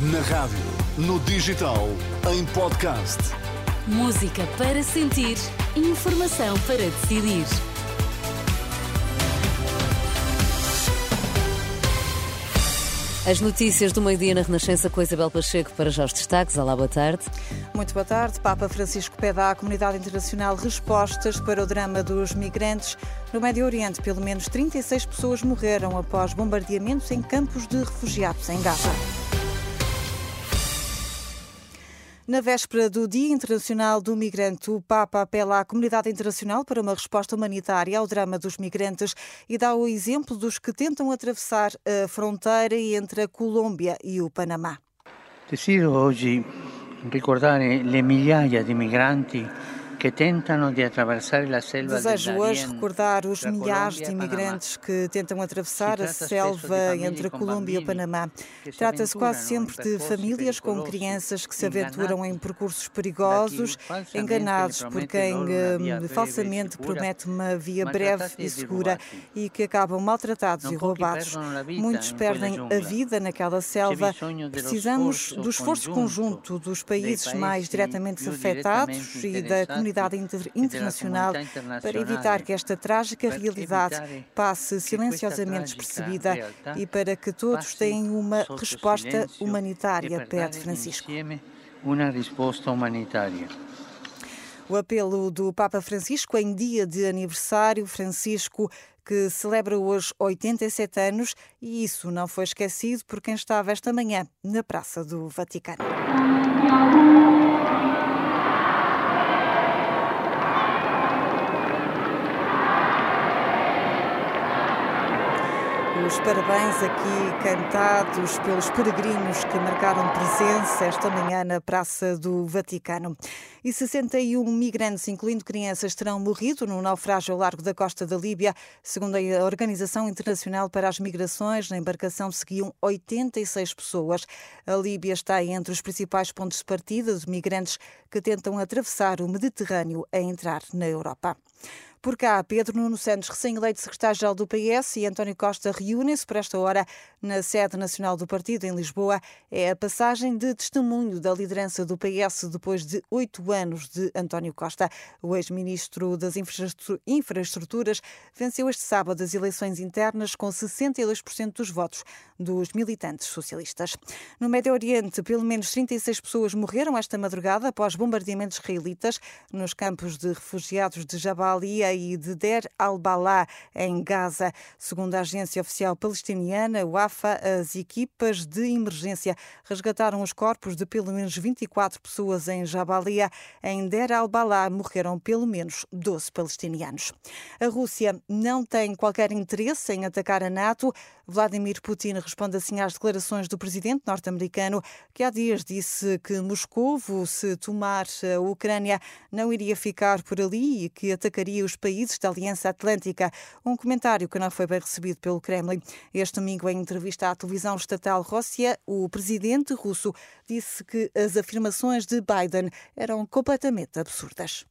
Na rádio, no digital, em podcast. Música para sentir, informação para decidir. As notícias do meio-dia na Renascença com a Isabel Pacheco para já os destaques. Olá, boa tarde. Muito boa tarde. Papa Francisco pede à comunidade internacional respostas para o drama dos migrantes. No Médio Oriente, pelo menos 36 pessoas morreram após bombardeamentos em campos de refugiados em Gaza. Na véspera do Dia Internacional do Migrante, o Papa apela à comunidade internacional para uma resposta humanitária ao drama dos migrantes e dá o exemplo dos que tentam atravessar a fronteira entre a Colômbia e o Panamá. Desidero hoje recordar migranti que tentam de selva Desejo hoje recordar os milhares de imigrantes que tentam atravessar a selva entre a Colômbia e o Panamá. Trata-se quase sempre de famílias com crianças que se aventuram em percursos perigosos, enganados por quem eh, falsamente promete uma via breve e segura e que acabam maltratados e roubados. Muitos perdem a vida naquela selva. Precisamos do esforço conjunto dos países mais diretamente afetados e da comunidade comunidade internacional para evitar que esta trágica realidade passe silenciosamente despercebida e para que todos tenham uma resposta humanitária, pede Francisco. Uma resposta humanitária. O apelo do Papa Francisco em dia de aniversário, Francisco que celebra hoje 87 anos, e isso não foi esquecido por quem estava esta manhã na Praça do Vaticano. Os parabéns aqui cantados pelos peregrinos que marcaram presença esta manhã na Praça do Vaticano. E 61 migrantes, incluindo crianças, terão morrido no naufrágio ao largo da costa da Líbia. Segundo a Organização Internacional para as Migrações, na embarcação seguiam 86 pessoas. A Líbia está entre os principais pontos de partida de migrantes que tentam atravessar o Mediterrâneo a entrar na Europa. Por cá, Pedro Nuno Santos, recém-eleito secretário-geral do PS, e António Costa reúnem-se por esta hora na sede nacional do partido, em Lisboa. É a passagem de testemunho da liderança do PS depois de oito anos de António Costa. O ex-ministro das Infraestruturas venceu este sábado as eleições internas com 62% dos votos dos militantes socialistas. No Médio Oriente, pelo menos 36 pessoas morreram esta madrugada após bombardeamentos israelitas nos campos de refugiados de Jabalia e de Der al-Balá, em Gaza. Segundo a agência oficial palestiniana, o AFA, as equipas de emergência resgataram os corpos de pelo menos 24 pessoas em Jabalia. Em Der al-Balá morreram pelo menos 12 palestinianos. A Rússia não tem qualquer interesse em atacar a NATO. Vladimir Putin responde assim às declarações do presidente norte-americano, que há dias disse que Moscou, se tomar a Ucrânia, não iria ficar por ali e que atacaria os países da Aliança Atlântica. Um comentário que não foi bem recebido pelo Kremlin. Este domingo, em entrevista à televisão estatal Rússia, o presidente russo disse que as afirmações de Biden eram completamente absurdas.